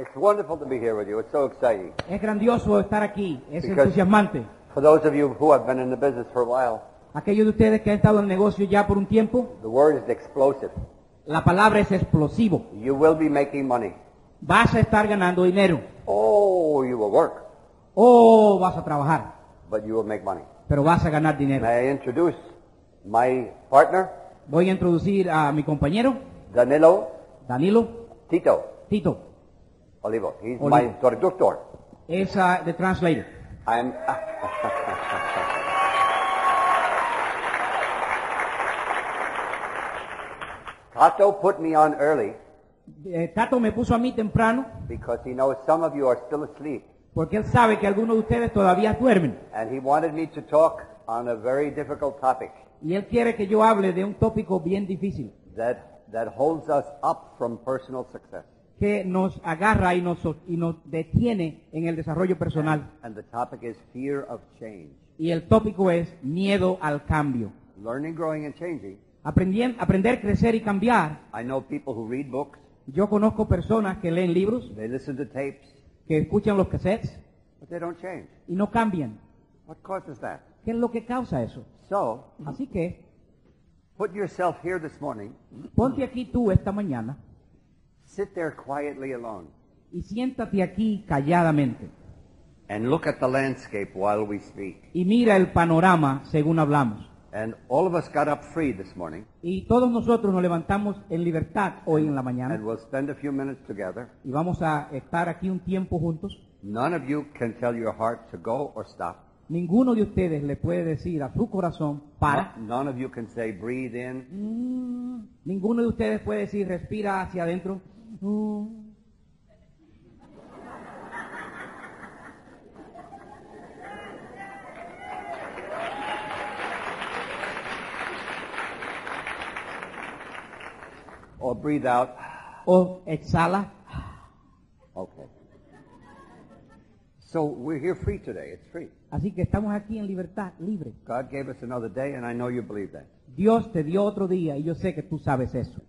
It's wonderful to be here with you. It's so exciting. Es grandioso estar aquí, es Because- entusiasmante. For those of you who have been in the business for a while, Aquellos de ustedes que han estado en el negocio ya por un tiempo, the word is explosive. la palabra es explosivo. You will be making money. Vas a estar ganando dinero. Oh, you will work, O vas a trabajar, but you will make money. pero vas a ganar dinero. May I introduce my partner, Voy a introducir a mi compañero, Danilo Danilo Tito Tito. Olivo. He's Olivo. my traductor. Es ah, the translator. I'm. Tato put me on early Eh, Tato me puso a mí temprano because he knows some of you are still asleep, porque él sabe que algunos de ustedes todavía duermen. and he wanted me to talk on a very difficult topic Y él quiere que yo hable de un tópico bien difícil that that holds us up from personal success. Que nos agarra y nos, y nos detiene en el desarrollo personal. And the topic is fear of change. Y el tópico es miedo al cambio. Learning, growing, and changing. Aprendien- aprender, crecer y cambiar. I know people who read books, Yo conozco personas que leen libros, they listen to tapes, que escuchan los cassettes but they don't change. y no cambian. What causes that? ¿Qué es lo que causa eso? So, Así que put yourself here this morning, ponte aquí tú esta mañana sit there quietly alone, y siéntate aquí calladamente and look at the landscape while we speak. y mira el panorama según hablamos. And all of us got up free this morning, Y todos nosotros nos levantamos en libertad hoy en la mañana and we'll spend a few minutes together. y vamos a estar aquí un tiempo juntos. None of you can tell your heart to go or stop. Ninguno de ustedes le puede decir a su corazón para. No- None of you can say breathe in. Mm, Ninguno de ustedes puede decir respira hacia adentro. Mm. Or breathe out. O exhala. Okay. So we're here free today. It's free. Así que estamos aquí en libertad, libre. God gave us another day, and I know you believe that. Dios te dio otro día y yo sé que tú sabes eso.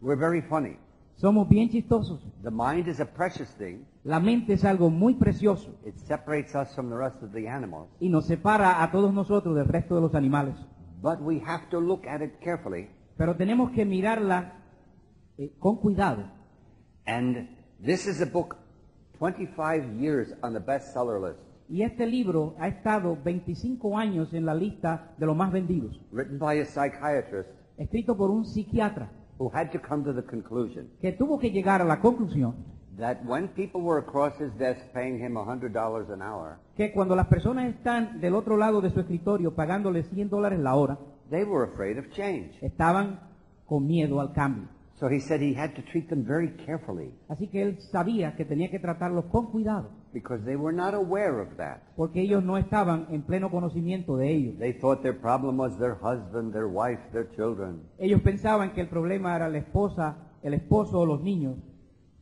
We're very funny. Somos bien chistosos. The mind is a precious thing. La mente es algo muy precioso It separates us from the rest of the animals. y nos separa a todos nosotros del resto de los animales. But we have to look at it carefully. Pero tenemos que mirarla eh, con cuidado. And this is a book 25 years on the bestseller list, Y este libro ha estado 25 años en la lista de los más vendidos, written by a psychiatrist escrito por un psiquiatra who had to come to the conclusion que tuvo que llegar a la conclusión that when people were across his desk paying him $100 an hour, que cuando las personas están del otro lado de su escritorio pagándole 100 dólares la hora, they were afraid of change. estaban con miedo al cambio. So he said he had to treat them very carefully Así que él sabía que tenía que tratarlos con cuidado, because they were not aware of that. porque ellos no estaban en pleno conocimiento de ello. They thought their problem was their husband, their wife, their children. Ellos pensaban que el problema era la esposa, el esposo o los niños,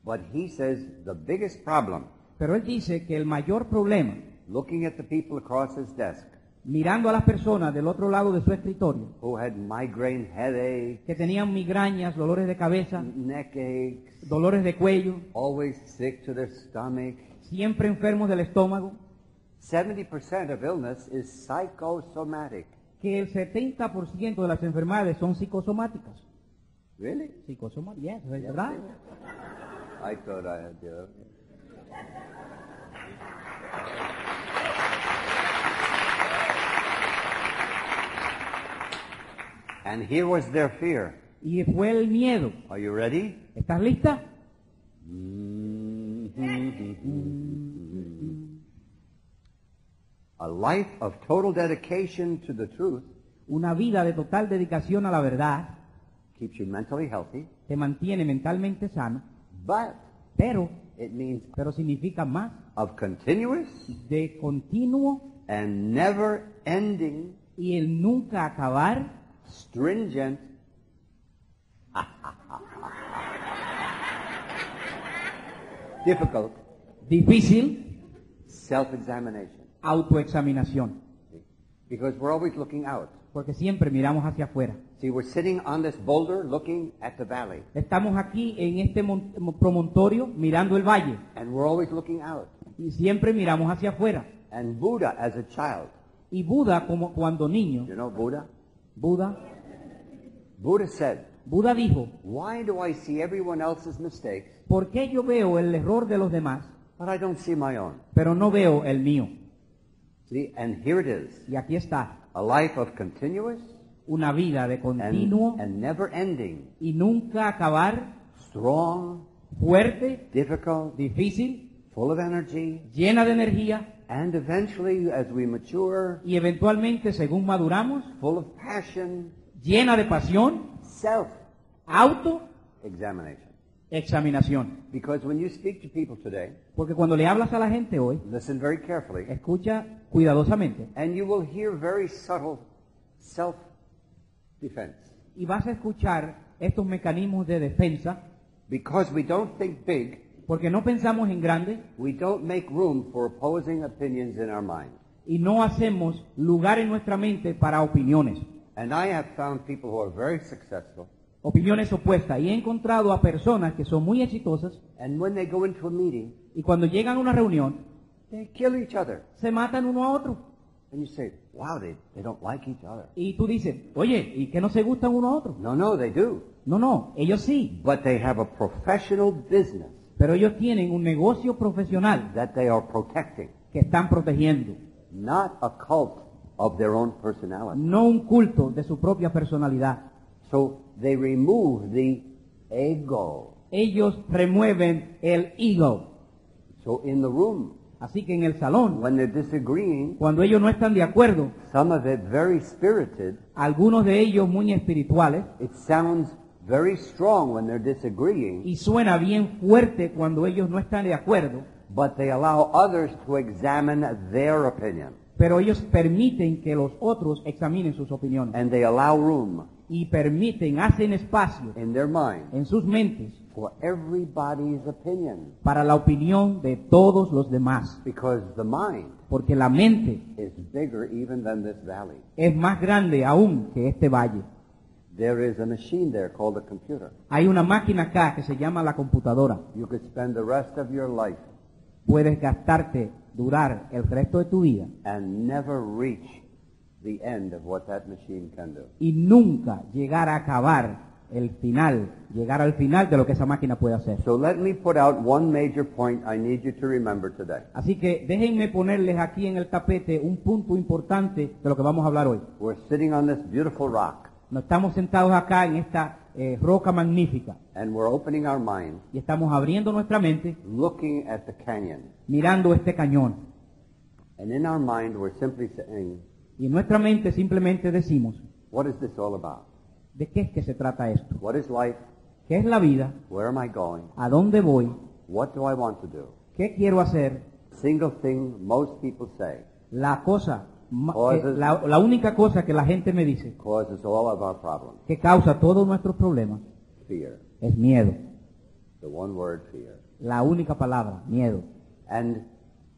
But he says the biggest problem, pero él dice que el mayor problema, looking at the people across his desk mirando a las personas del otro lado de su escritorio, who had migraine headache, que tenían migrañas, dolores de cabeza, neck aches, dolores de cuello, always sick to their stomach. Siempre enfermos del estómago, 70% of illness is psychosomatic. que el 70% de las enfermedades son psicosomáticas. Really? Psicosomáticas, yes, ¿es verdad? I thought I had the. And here was their fear. Y fue el miedo. Are you ready? ¿Estás lista? A life of total dedication to the truth Una vida de total dedicación a la verdad keeps you mentally healthy, te mantiene mentalmente sano, but pero, It means pero significa más of continuous de continuo and never ending, y el nunca acabar, stringent, difficult difícil, self-examination. autoexaminación? Because we're always looking out. porque siempre miramos hacia afuera. See, we're sitting on this boulder looking at the valley, Estamos aquí en este mon- promontorio mirando el valle and we're always looking out. y siempre miramos hacia afuera. And Buddha, as a child, Y Buda, como cuando niño, you know Buddha? Buda, Buddha said, Buda dijo, Why do I see everyone else's mistakes, ¿por qué yo veo el error de los demás, but I don't see my own? pero no veo el mío? See, and here it is Y aquí está, a life of continuous una vida de and, continuo and never ending, y nunca acabar, strong, fuerte, difficult, difícil, full of energy, llena de energía and eventually, as we mature, y eventualmente, según maduramos, full of passion, llena de pasión, self auto, examination. Examinación. Because when you speak to people today, Porque cuando le hablas a la gente hoy, listen very carefully, escucha cuidadosamente and you will hear very subtle self defense. y vas a escuchar estos mecanismos de defensa Because we don't think big, porque no pensamos en grande we don't make room for opposing opinions in our mind. y no hacemos lugar en nuestra mente para opiniones, And I have found people who are very successful, opiniones opuestas. Y he encontrado a personas que son muy exitosas and when they go into a meeting, y cuando llegan a una reunión they kill each other. se matan uno a otro. And you say, wow, they, they don't like each other. Y tú dices, oye, ¿y que no se gustan uno a otro? No, no, they do. No, no, ellos sí, But they have a professional business pero ellos tienen un negocio profesional that they are protecting, que están protegiendo, not a cult of their own personality. no un culto de su propia personalidad. So they remove the ego. Ellos remueven el ego. So in the room, Así que en el salón, when they're disagreeing, cuando ellos no están de acuerdo, some of it very spirited, algunos de ellos muy espirituales, it sounds very strong when they're disagreeing, y suena bien fuerte cuando ellos no están de acuerdo, but they allow others to examine their opinion. pero ellos permiten que los otros examinen sus opiniones And they allow room y permiten, hacen espacio in their mind en sus mentes for everybody's opinion. para la opinión de todos los demás, Because the mind porque la mente is bigger even than this valley. es más grande aún que este valle. There is a machine there called a computer. Hay una máquina acá que se llama la computadora. You could spend the rest of your life Puedes gastarte, durar el resto de tu vida and never reach the end of what that machine can do. y nunca llegar a acabar el final, llegar al final de lo que esa máquina puede hacer. So let me put out one major point I need you to remember today. Así que déjenme ponerles aquí en el tapete un punto importante de lo que vamos a hablar hoy. We're sitting on this beautiful rock Nos estamos sentados acá en esta eh, roca magnífica and we're opening our mind, y estamos abriendo nuestra mente, looking at the canyon. mirando este cañón. And in our mind, we're simply saying, Y en nuestra mente simplemente decimos, what is this all about? ¿de qué es que se trata esto? What is life? ¿Qué es la vida? Where am I going? ¿A dónde voy? What do I want to do? ¿Qué quiero hacer? Single thing most people say La cosa, ma- Oh, que- eso es- la, la única cosa que la gente me dice causes all of our problems. que causa todos nuestros problemas Fear. es miedo. The one word fear. La única palabra, miedo. And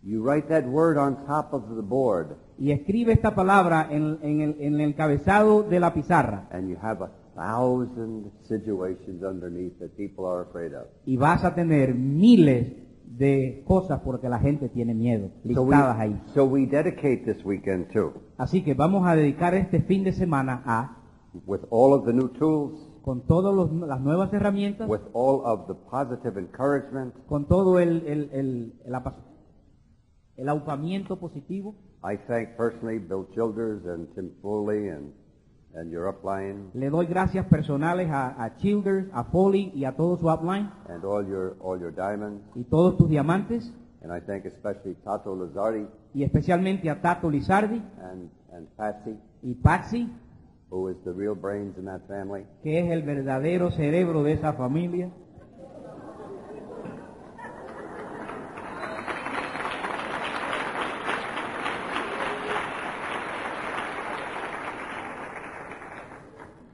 you write that word on top of the board Y escribe esta palabra en, en el, en el cabezado de la pizarra and you have a thousand situations underneath that people are afraid of. y vas a tener miles de cosas porque la gente tiene miedo, So we, listadas ahí. so we dedicate this weekend too, Así que vamos a dedicar este fin de semana a, with all of the new tools, con todas las nuevas herramientas, with all of the positive encouragement. con todo el, el, el, el, apa- el aupamiento positivo. I thank personally Bill Childers and Tim Foley and, and your upline Le doy gracias personales a, a Childers, a Foley y a todo su upline and all your, all your diamonds. y todos tus diamantes And I thank especially Tato Lazzardi y especialmente a Tato Lizardi and, and Patsy, y Patsy, who is the real brains in that family. que es el verdadero cerebro de esa familia.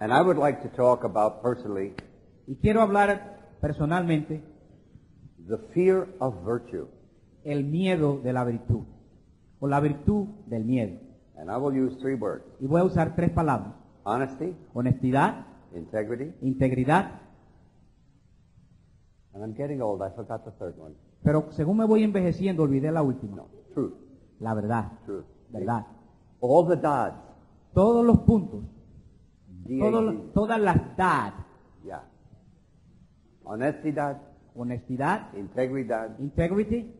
And I would like to talk about personally Y quiero hablar personalmente the fear of virtue. el miedo de la virtud, o la virtud del miedo. And I will use three words. Y voy a usar tres palabras. Honesty, Honestidad, integrity, integridad, and I'm getting old. I forgot the third one. pero según me voy envejeciendo olvidé la última, No, truth, la verdad, truth. verdad. All the dads. Todos los puntos, Los- todas las dad, Yeah. Honestidad, honestidad, integridad, integrity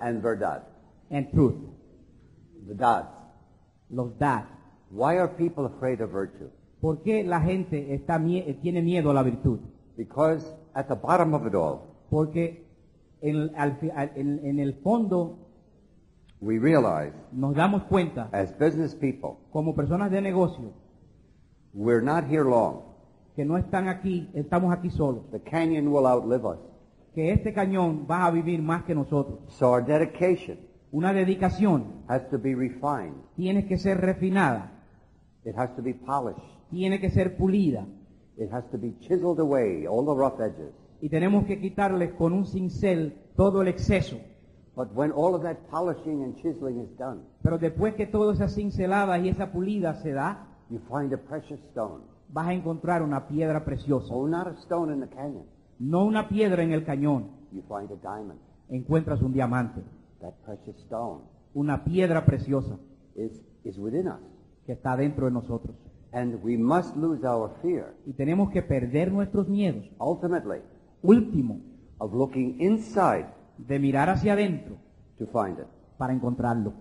and verdad. and truth. The dads. Los dad. Why are people afraid of virtue? ¿Por qué la gente está mie- tiene miedo a la virtud? Because at the bottom of it all, Porque en, al fi- al- en- en el fondo we realize nos damos cuenta, as business people, como personas de negocio, we're not here long. que no están aquí, estamos aquí solos, The canyon will outlive us. que este cañón va a vivir más que nosotros. So our dedication Una dedicación has to be refined. tiene que ser refinada, It has to be polished. tiene que ser pulida, It has to be chiseled away, all the rough edges. y tenemos que quitarles con un cincel todo el exceso. But when all of that polishing and chiseling is done, Pero después que toda esa cincelada y esa pulida se da, you find a precious stone. vas a encontrar una piedra preciosa. Oh, not a stone in the canyon. No una piedra en el cañón, You find a diamond. encuentras un diamante. That precious stone Una piedra preciosa is, is within us. que está dentro de nosotros. And we must lose our fear, Y tenemos que perder nuestros miedos. ultimately, Último, of looking inside de mirar hacia adentro to find it. para encontrarlo.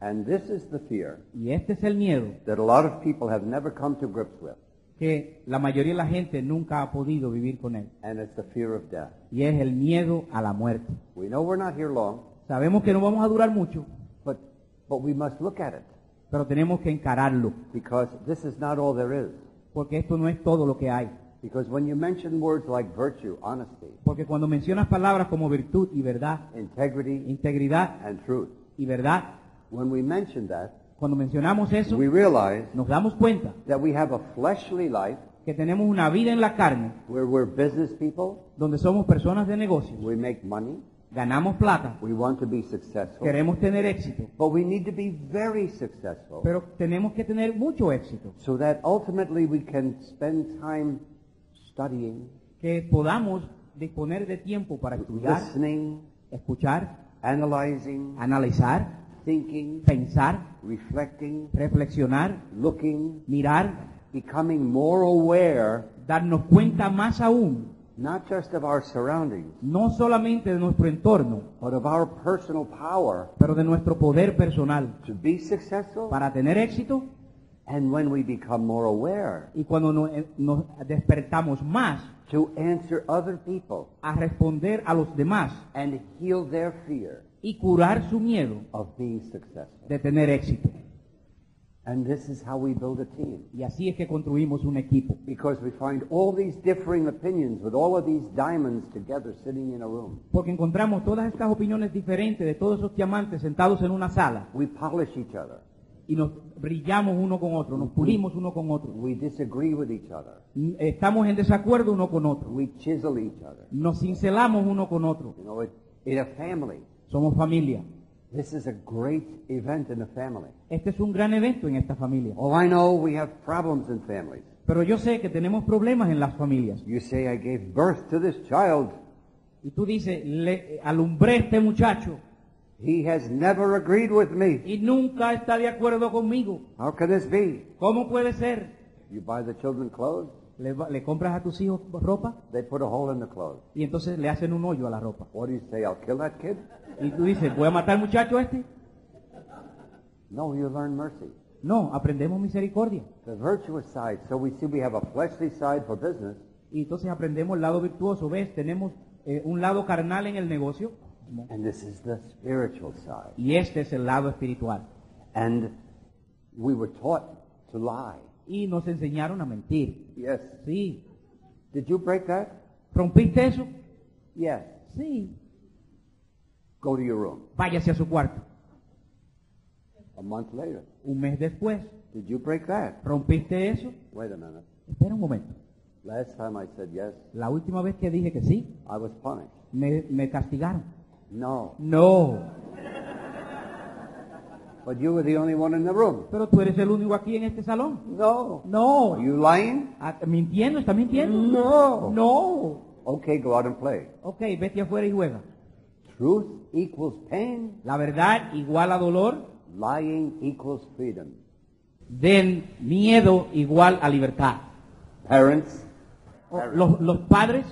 And this is the fear Y este es el miedo that a lot of people have never come to grips with. que la mayoría de la gente nunca ha podido vivir con él. And it's the fear of death. Y es el miedo a la muerte. We know we're not here long, Sabemos que no vamos a durar mucho, but, but we must look at it pero tenemos que encararlo. because this is not all there is. Porque esto no es todo lo que hay. Because when you mention words like virtue, honesty, Porque cuando mencionas palabras como virtud y verdad, integrity, integridad and truth, y verdad, when we mention that, cuando mencionamos eso, we realize nos damos cuenta that we have a fleshly life que tenemos una vida en la carne where we're business people, donde somos personas de negocios, we make money, ganamos plata, we want to be successful, queremos tener éxito, but we need to be very successful. Pero tenemos que tener mucho éxito, so that ultimately we can spend time studying, que podamos disponer de tiempo para estudiar, listening, escuchar, analyzing, analizar, thinking, pensar, reflecting, reflexionar, looking, mirar, becoming more aware darnos cuenta más aún, not just of our surroundings, no solamente de nuestro entorno, but of our personal power pero de nuestro poder personal to be successful. para tener éxito And when we become more aware, y cuando no- eh, nos despertamos más to answer other people a responder a los demás and heal their fear y curar su miedo of being successful. de tener éxito. And this is how we build a team. Y así es que construimos un equipo. Because we find all these differing opinions with all of these diamonds together sitting in a room. Porque encontramos todas estas opiniones diferentes de todos esos diamantes sentados en una sala We polish each other. Y nos brillamos uno con otro, nos pulimos uno con otro. We disagree with each other. N- Estamos en desacuerdo uno con otro. We chisel each other. Nos cincelamos uno con otro. You know, in a family, Somos familia. this is a great event in a family. Este es un gran evento en esta familia. Oh, I know we have problems in families. Pero yo sé que tenemos problemas en las familias. You say, I gave birth to this child. Y tú dices, le alumbré a este muchacho He has never agreed with me. y nunca está de acuerdo conmigo. How can this be? ¿Cómo puede ser? You buy the children clothes, Le, le compras a tus hijos ropa they put a hole in the clothes. y entonces le hacen un hoyo a la ropa. What do you say? I'll kill that kid? Y tú dices, ¿voy a matar al muchacho este? No, you learn mercy. No, aprendemos misericordia. The virtuous side. So we see we have a fleshly side for business, Y entonces aprendemos el lado virtuoso. ¿Ves? Tenemos eh, un lado carnal en el negocio and this is the spiritual side. y este es el lado espiritual. And we were taught to lie. Y nos enseñaron a mentir. Yes. Sí. Did you break that? ¿Rompiste eso? Yes. Sí. Go to your room. Váyase a su cuarto. A month later. Un mes después, Did you break that? ¿rompiste eso? Wait a minute. Espera un momento. Last time I said yes, La última vez que dije que sí, I was punished. me, me castigaron. No. No, But you were the only one in the room. pero tú eres el único aquí en este salón. No. No. Are you lying? Ah, ¿Mintiendo? ¿Está mintiendo? No. No. Okay, go out and play. Ok, vete afuera y juega. Truth equals pain. La verdad igual a dolor, Lying equals freedom. del miedo igual a libertad. Parents, O- Los, los padres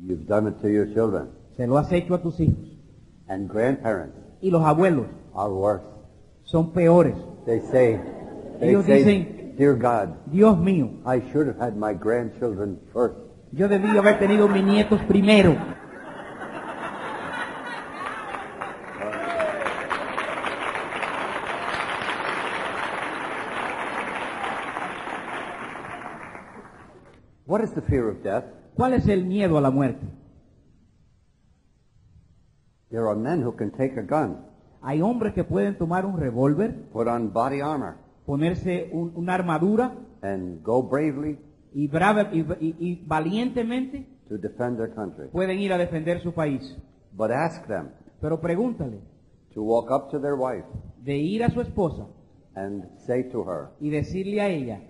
you've done it to your children. Se lo has hecho a tus hijos. And grandparents Y los abuelos are worse. son peores. They say, they Ellos say, dicen- Dear God, Dios mío, I should have had my grandchildren first. yo debí haber tenido mis nietos primero. What is the fear of death? ¿Cuál es el miedo a la muerte? There are men who can take a gun, Hay hombres que pueden tomar un revólver, put on body armor, ponerse un- una armadura and go bravely y, brava- y- y- y valientemente to defend their country. pueden ir a defender su país. But ask them Pero pregúntale to walk up to their wife de ir a su esposa and say to her, y decirle a ella,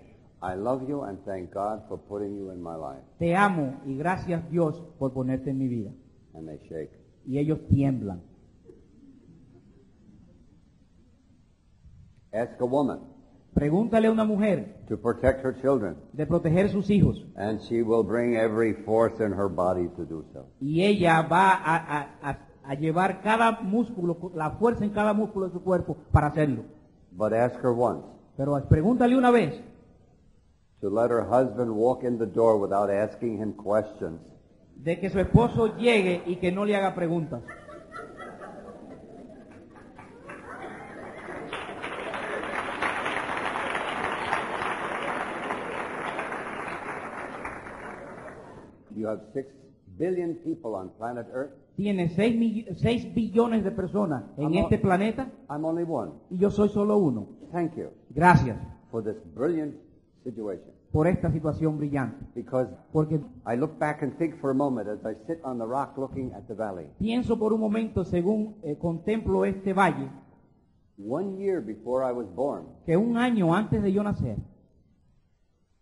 I love you and thank God for putting you in my life. te amo y gracias Dios por ponerte en mi vida. And they shake. Y ellos tiemblan. Ask a woman Pregúntale a una mujer to protect her children, de proteger sus hijos and she will bring every force in her body to do so. y ella va a, a- a- a llevar cada músculo, la fuerza en cada músculo de su cuerpo para hacerlo. But ask her once Pero pregúntale una vez to let her husband walk in the door without asking him questions. De que su esposo llegue y que no le haga preguntas. You have six billion people on planet Earth. Tiene 6 billones de personas en Amor. este planeta I'm only one. y yo soy solo uno. Thank you Gracias for this brilliant situation. Por esta situación brillante. Because Porque I look back and think for a moment as I sit on the rock looking at the valley. pienso por un momento, según eh, contemplo este valle, One year before I was born, que un año antes de yo nacer,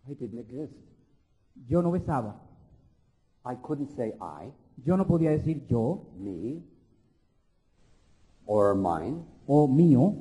I didn't exist. yo no besaba. I couldn't say I, Yo no podía decir yo me, or mine, o mío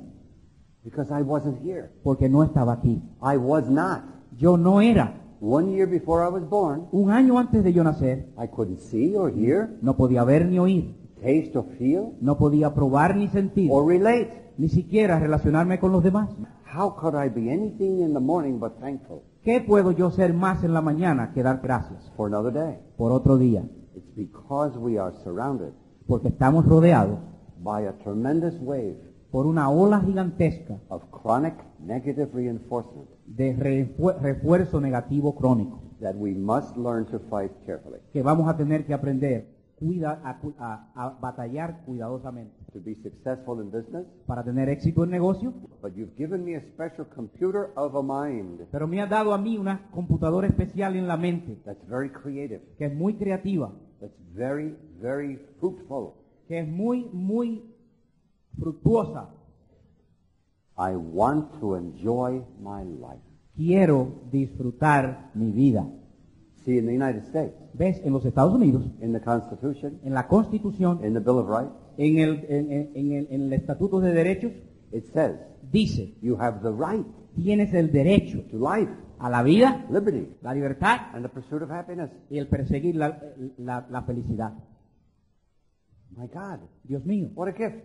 because I wasn't here. porque no estaba aquí. I was not. Yo no era. One year before I was born, Un año antes de yo nacer, I couldn't see or hear, no podía ver ni oír, taste or feel, no podía probar ni sentir, or relate. ni siquiera relacionarme con los demás. How could I be anything in the morning but thankful ¿Qué puedo yo ser más en la mañana que dar gracias for another day? por otro día? It's because we are surrounded Porque estamos rodeados by a tremendous wave por una ola gigantesca of chronic negative reinforcement de refu- refuerzo negativo crónico that we must learn to fight carefully. que vamos a tener que aprender cuida- a, cu- a- a batallar cuidadosamente To be successful in business, para tener éxito en negocio. but you've given me a special computer of a mind Pero me ha dado a mí una computadora especial en la mente that's very creative, que es muy creativa, that's very, very fruitful. que es muy, muy fructuosa. I want to enjoy my life. Quiero disfrutar mi vida. See, in the United States, ¿Ves? En los Estados Unidos, in the Constitution, en la Constitución, in the Bill of Rights, en el, en, en- el, en el Estatuto de Derechos, it says dice, you have the right tienes el derecho to life, a la vida, liberty, la libertad and the pursuit of happiness. y el perseguir la, la- la felicidad. My God, Dios mío, what a gift.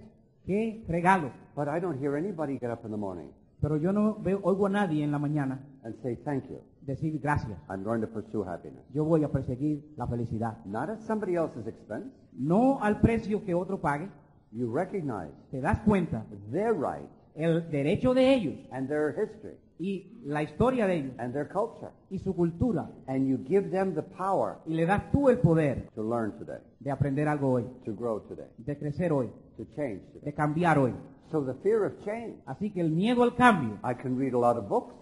Qué regalo. But I don't hear anybody get up in the morning Pero yo no veo, oigo a nadie en la mañana and say, thank you. decir gracias. I'm going to pursue happiness. Yo voy a perseguir la felicidad. Not at somebody else's expense. No al precio que otro pague. You recognize Te das cuenta their right el derecho de ellos and their history y la historia de ellos and their culture. y su cultura. And you give them the power Y le das tú el poder to learn today, de aprender algo hoy, to grow today, de crecer hoy, to change today. de cambiar hoy. So the fear of change. Así que el miedo al cambio, I can read a lot of books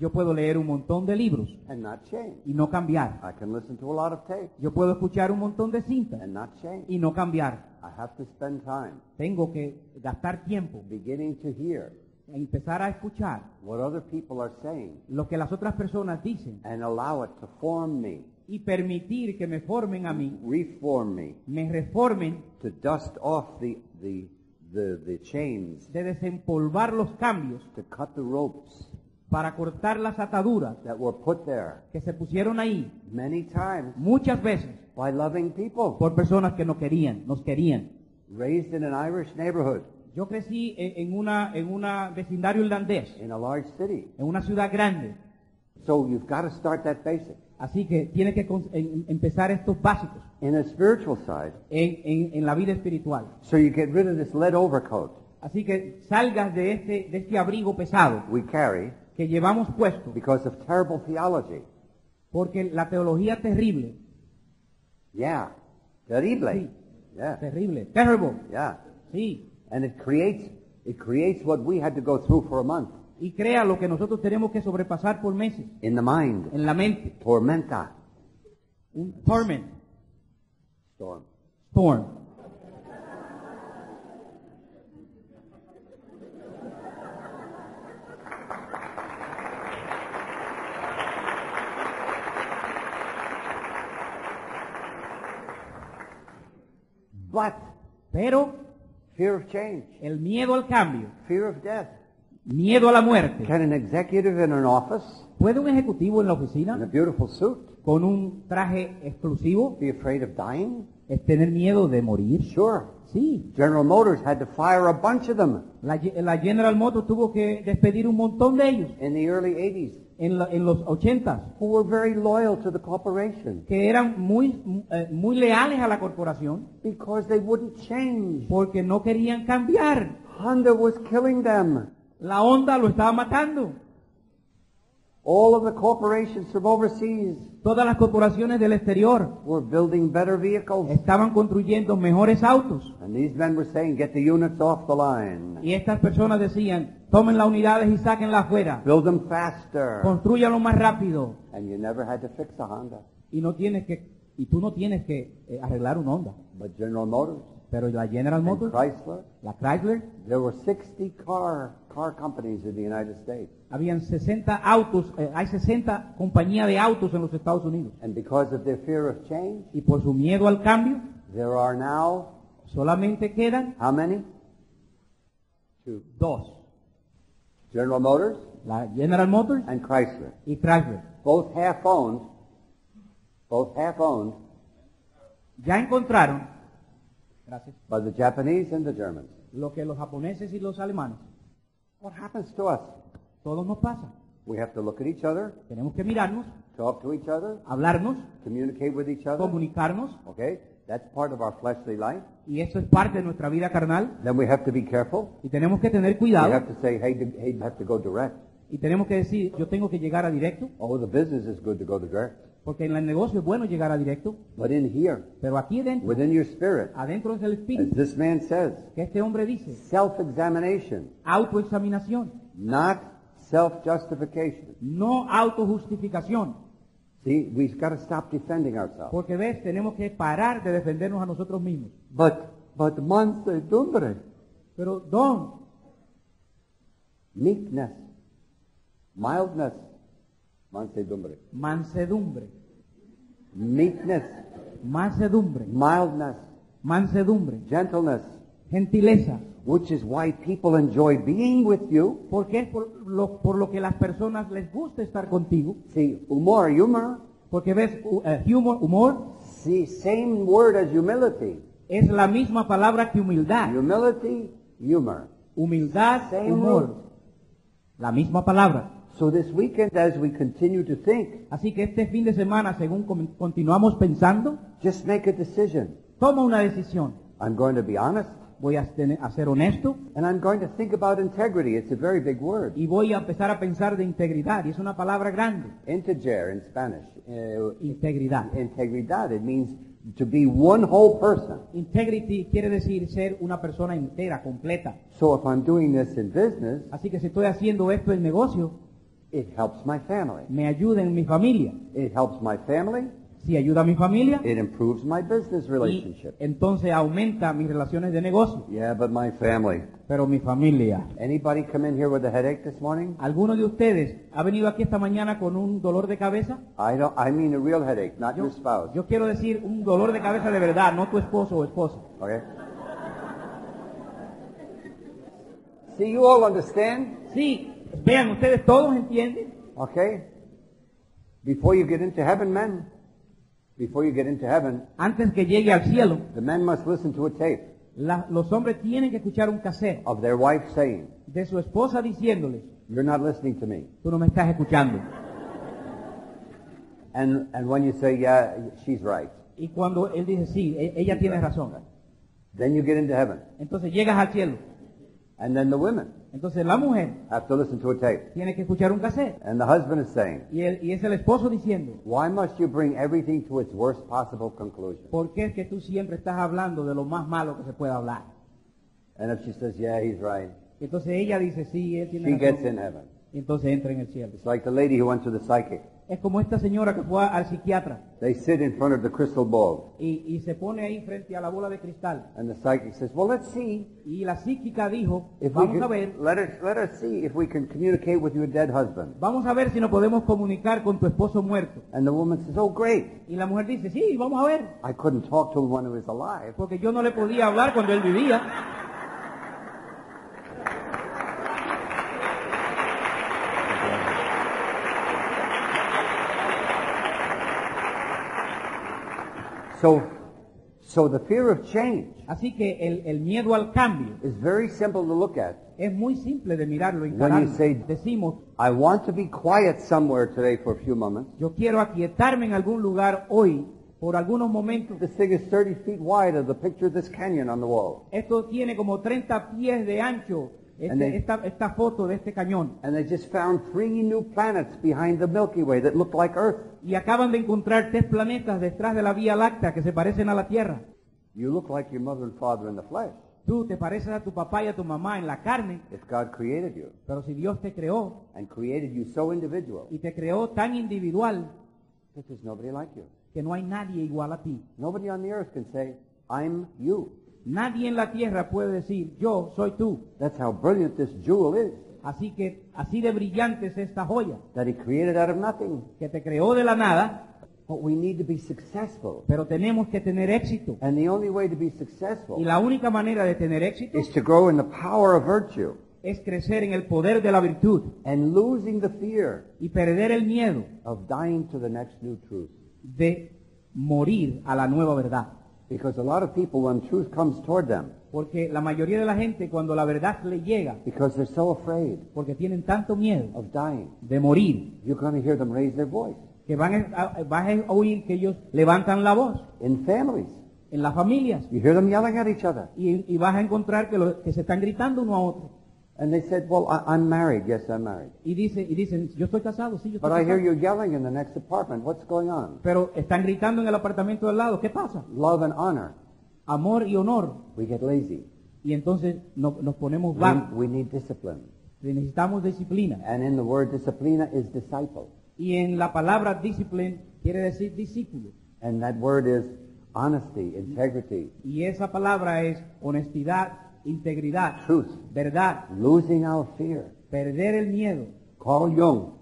yo puedo leer un montón de libros and not change. y no cambiar. I can listen to a lot of tapes Yo puedo escuchar un montón de cintas and not change. y no cambiar. I have to spend time Tengo que gastar tiempo beginning to hear en empezar a escuchar what other people are saying lo que las otras personas dicen and allow it to form me, y permitir que me formen a mí, reform me, me reformen. To dust off the, the, the, the chains, de desempolvar los cambios. To cut the ropes. Para cortar las ataduras. That were put there. Que se pusieron ahí. Many times. Muchas veces. By loving people. por personas que no querían, nos querían. Raised in an Irish neighborhood. Yo crecí en en una en una vecindario irlandés, in a large city. en una ciudad grande, So you've got to start that basic. así que tiene que con- en- empezar estos básicos In a spiritual side, en, en- en la vida espiritual. so you get rid of this lead overcoat Así que salgas de este de este abrigo pesado we carry que llevamos puesto, because of terrible theology. porque la teología terrible, Yeah. Terrible. Sí. Yeah. terrible, terrible, Yeah. sí, And it creates it creates what we had to go through for a month y crea lo que nosotros tenemos que sobrepasar por meses in the mind. en la mente, Tormenta. un torment, Storm. storm. But Pero fear of change, el miedo al cambio, fear of death. Miedo a la muerte. Can an executive in an office ¿Puede un ejecutivo en la in a oficina beautiful suit con un traje exclusivo be afraid of dying? es tener miedo de morir? Sure. Sí. General Motors had to fire a bunch of them La, Ge- la General Motors tuvo que despedir un montón de ellos in the early 80s en, la- en los 80 who were very loyal to the corporation que eran muy, eh, muy leales a la corporación because they wouldn't change. porque no querían cambiar. Honda was killing them. La onda lo estaba matando. All of the corporations from overseas Todas las corporaciones del exterior were building better vehicles. estaban construyendo mejores autos. And these men were saying, get the units off the line. Y estas personas decían, tomen las unidades y sáquenlas afuera. Build them faster. Construyanlo más rápido. And you never had to fix a Honda. Y no tienes que, y tú no tienes que eh, arreglar un Honda. But General Motors Pero la General Motors, Chrysler, la Chrysler, there were 60 car, car companies in the United States. habían 60 autos, eh, hay 60 compañías de autos en los Estados Unidos. And because of their fear of change, Y por su miedo al cambio, there are now, solamente quedan how many? Two. dos. General Motors La General Motors and Chrysler. y Chrysler. Both half owned, both half owned Ya encontraron, gracias, by the Japanese and the Germans. lo que los japoneses y los alemanes, What happens to us? todos nos pasa. We have to look at each other, Tenemos que mirarnos, talk to each other, hablarnos, communicate with each other. comunicarnos, Okay? That's part of our fleshly life. y eso es parte de nuestra vida carnal. Then we have to be careful. Y tenemos que tener We cuidado, have to say, hey, hey, have to go direct. y tenemos que decir, yo tengo que llegar a directo, Oh, the business is good to go direct. Porque en el negocio es bueno llegar a directo, But in here, pero aquí dentro, within your spirit, adentro es el as espíritu, this man says, que este hombre dice, self-examination, autoexaminación, not self-justification. no autojustificación. See, we've got to stop defending ourselves. Porque ves, tenemos que parar de defendernos a nosotros mismos. But, but mansedumbre, Pero, Don, meekness, mildness, mansedumbre, mansedumbre, meekness, mansedumbre, mildness, mansedumbre, gentleness, gentileza, which is why people enjoy being with you. porque es por lo, por lo que las personas les gusta estar contigo. See, humor, humor, Porque ves, hu- eh, humor, humor see, same word as humility. es la misma palabra que humildad. Humility, humor. Humildad, Same humor. La misma palabra. So this weekend, as we continue to think, Así que este fin de semana, según com- continuamos pensando, just make a decision. toma una decisión. I'm going to be honest, Voy a, tener- a ser honesto and I'm going to think about integrity. It's a very big word. y voy a empezar a pensar de integridad. Y es una palabra grande. Integer in Spanish. Uh, Integridad. integridad. It means to be one whole person. Integrity quiere decir ser una persona entera, completa. So if I'm doing this in business, Así que si estoy haciendo esto en negocio, it helps my family. me ayuda en mi familia. It helps my family. Si ayuda a mi familia, It improves my business y relationship. entonces aumenta mis relaciones de negocio. Yeah, but my family. Pero mi familia. Anybody come in here with a headache this morning? ¿Alguno de ustedes ha venido aquí esta mañana con un dolor de cabeza? I don't. I mean a real headache, not Yo, your spouse. yo quiero decir un dolor de cabeza de verdad, no tu esposo o esposa. Okay. See, you all understand? Sí, vean, ustedes todos entienden. Okay. Before you get into heaven, men. Before you get into heaven, Antes que llegue al cielo, the men must listen to a tape la- los hombres tienen que escuchar un cassette of their wife saying, de su esposa diciéndoles, "You're not listening to me." tú no me estás escuchando. And and when you say, "Yeah, she's right," Y cuando él dice, sí, e- ella tiene razón. then you get into heaven, Entonces llegas al cielo. And then the women Entonces la mujer have to listen to a tape, tiene que escuchar un cassette. and the husband is saying, Y, el- y es el esposo diciendo, "Why must you bring everything to its worst possible conclusion?" ¿por qué es que tú siempre estás hablando de lo más malo que se pueda hablar? And if she says, "Yeah, he's right," entonces ella dice, sí, él tiene she gets razón. in heaven. Y entonces entra en el cielo. It's like the lady who went to the psychic. Es como esta señora que fue al psiquiatra They sit in front of the crystal ball, y, y se pone ahí frente a la bola de cristal. and the psychic says, "Well, let's see Y la psíquica dijo, if vamos a ver, let us let us see if we can communicate with your dead husband." vamos a ver si nos podemos comunicar con tu esposo muerto. And the woman says, "Oh, great! Y la mujer dice, sí, vamos a ver, I couldn't talk to him when he was alive." porque yo no le podía hablar cuando él vivía. So, so the fear of change Así que el, el miedo al cambio is very simple to look at. es muy simple de mirarlo y When you say- Decimos, I want to be quiet somewhere today for a few moments. yo quiero aquietarme en algún lugar hoy por algunos momentos. This thing is 30 feet wide of the picture of this canyon on the wall. Esto tiene como 30 pies de ancho, este- esta, esta foto de este cañón. And they just found three new planets behind the Milky Way that look like Earth. Y acaban de encontrar tres planetas detrás de la Vía Láctea que se parecen a la Tierra. You look like your mother and father in the flesh. Tú te pareces a tu papá y a tu mamá en la carne, If God created you pero si Dios te creó and created you so individual, y te creó tan individual that there's nobody like you. que no hay nadie igual a ti. Nobody on the earth can say, I'm you. Nadie en la tierra puede decir, yo soy tú. That's how brilliant this jewel is. Así que, así de brillante es esta joya, That he created out of nothing. que te creó de la nada, But we need to be successful. pero tenemos que tener éxito. And the only way to be Y successful la única manera de tener éxito is to grow in the power of virtue es crecer en el poder de la virtud and losing the fear y perder el miedo of dying to the next new truth. de morir a la nueva verdad. Because a lot of people, when truth comes toward them, Porque la mayoría de la gente cuando la verdad le llega, because they're so afraid porque tienen tanto miedo of dying, de morir, you're going to hear them raise their voice. que van a, vas a oír que ellos levantan la voz In families, en las familias you hear them yelling at each other. y, y vas a encontrar que se están gritando uno a otro. And they said, well, I, I'm married. Yes, I'm married. Y, dice, y dicen, yo estoy casado, sí, yo estoy But I hear casado. you yelling in the next apartment. What's going on? Pero están gritando en el apartamento del lado, ¿qué pasa? Love and honor. Amor y honor. We get lazy. Y entonces no- nos ponemos We, vagos. we need discipline. Necesitamos disciplina. And in the word disciplina is disciple. Y en la palabra discipline quiere decir discípulo. And that word is honesty, integrity, Y esa palabra es honestidad, integridad, truth, verdad, losing our fear. perder el miedo. Carl Jung,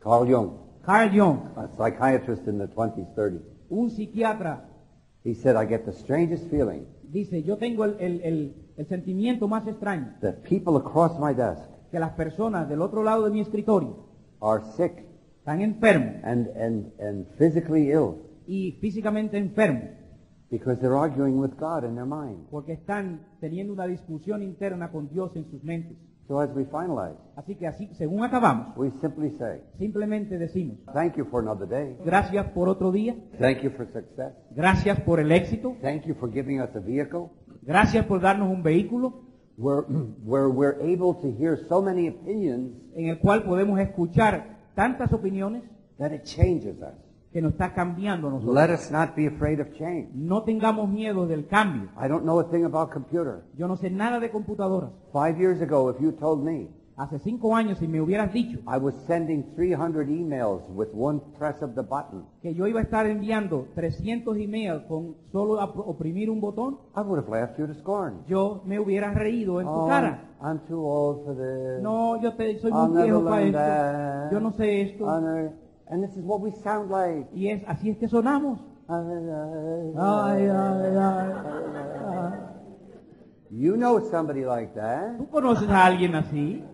Carl Jung, Carl Jung, a psychiatrist in the 20s, 30s, un psiquiatra, he said, I get the strangest feeling dice, yo tengo el, el- el- el sentimiento más extraño, that people across my desk que las personas del otro lado de mi escritorio are sick están enfermos and, and, and physically ill. y físicamente enfermos because they're arguing with God in their mind. porque están teniendo una discusión interna con Dios en sus mentes. So as we finalize, Así que así, según acabamos, we simply say, simplemente decimos, thank you for another day. gracias por otro día, Thank you for success. gracias por el éxito, Thank you for giving us a vehicle gracias por darnos un vehículo where, where we're able to hear so many opinions en el cual podemos escuchar tantas opiniones that it changes us. Que nos está cambiando nosotros. Let us not be afraid of change. No tengamos miedo del cambio. I don't know a thing about computer. Yo no sé nada de computadoras. Five years ago, if you told me Hace cinco años, si me hubieras dicho I was sending 300 emails with one press of the button, que yo iba a estar enviando 300 emails con solo ap- oprimir un botón, I would have laughed you to scorn. yo me hubiera reído en tu Oh, cara. I'm too old for this. No, yo te, soy I'll muy never viejo para learn esto. that. Yo no sé esto. I'll never- And this is what we sound like. Y es así es que sonamos. Ay, Ay, ay. You know somebody like that, Tú conoces a alguien así,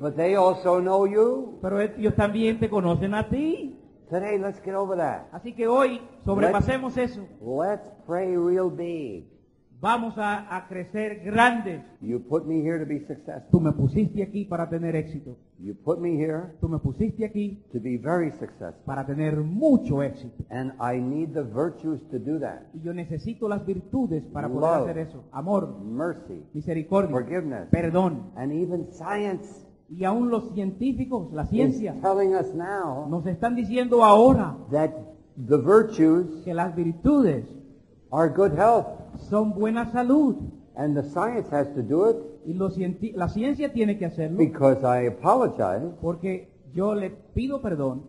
but they also know you. pero ellos también te conocen a ti. Today, let's get over that. Así que hoy sobrepasemos eso. Let's pray real big. Vamos a, a crecer grandes. You put me here to be successful. Tú me pusiste aquí para tener éxito. You put me here Tú me pusiste aquí to be very successful. para tener mucho éxito. And I need the virtues to do that. Y yo necesito las virtudes para poder Love. hacer eso. Amor, Mercy, misericordia, forgiveness, perdón. and even science Y aún los científicos, la is ciencia, telling us now nos están diciendo ahora that the virtues que las virtudes are good health. son buena salud. And the science has to do it Y cienti- la ciencia tiene que hacerlo because I apologize. porque yo le pido perdón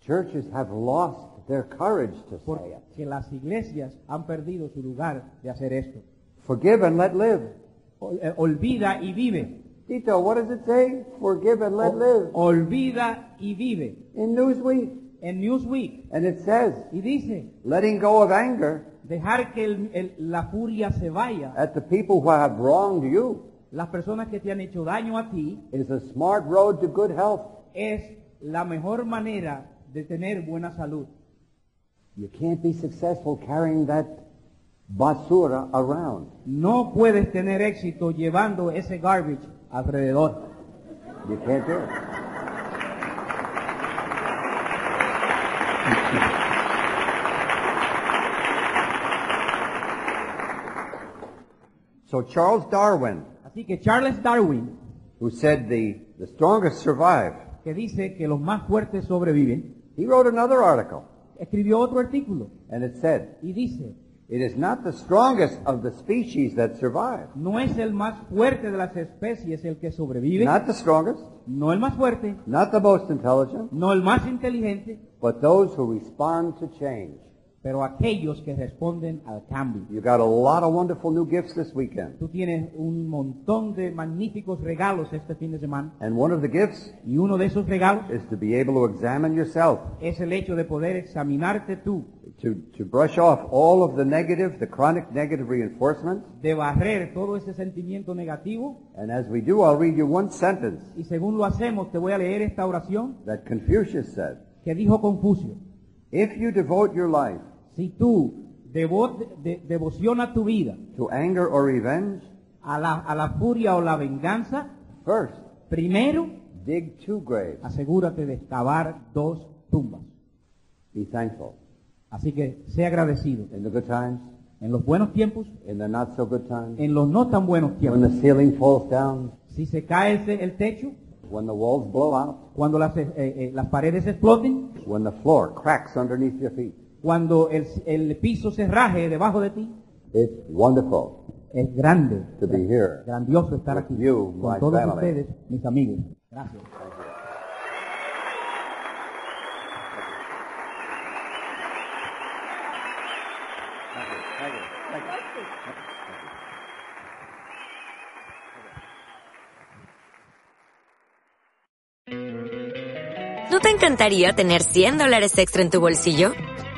Churches have lost their courage to say it. porque las iglesias han perdido su lugar de hacer esto. Forgive and let live. Eh, Olvida y vive. Tito, what does it say? Forgive and let live. Olvida y vive. In Newsweek. En Newsweek. And it says, Y dice, letting go of anger dejar que el- el- la furia se vaya. at the people who have wronged you Las personas que te han hecho daño a ti is a smart road to good health. es la mejor manera de tener buena salud. You can't be successful carrying that basura around. No puedes tener éxito llevando ese garbage alrededor. You can't do it. So Charles Darwin, Así que Charles Darwin, who said the, the strongest survive, que dice que los más fuertes sobreviven, he wrote another article. escribió otro artículo. And it said, y dice, it is not the strongest of the species that survive. no es el más fuerte de las especies el que sobrevive, Not the strongest, no el más fuerte, not the most intelligent, no el más inteligente, but those who respond to change. Pero aquellos que responden al cambio. You got a lot of wonderful new gifts this weekend. Tú tienes un montón de magníficos regalos este fin de semana And one of the gifts y uno de esos regalos is to be able to examine yourself, es el hecho de poder examinarte tú, to, to brush off all of the negative, the chronic negative reinforcement. de barrer todo ese sentimiento negativo And as we do, I'll read you one sentence y según lo hacemos te voy a leer esta oración that Confucius said. que dijo Confucio. If you devote your life Si tú devo- de- devociona tu vida to anger or revenge, a la, a la furia o la venganza, first, primero dig two graves. asegúrate de excavar dos tumbas. Be thankful. Así que sé agradecido In the good times, en los buenos tiempos, in the not so good times, en los no tan buenos when tiempos. the ceiling falls down, Si se cae ese- el techo, when the walls blow out, cuando las, eh, eh, las paredes exploten, when the floor cracks underneath your feet. Cuando el, el piso se raje debajo de ti, It's wonderful es grande, to be here. grandioso estar With aquí you, con my todos family. ustedes, mis amigos. Gracias. ¿No te encantaría tener 100 dólares extra en tu bolsillo?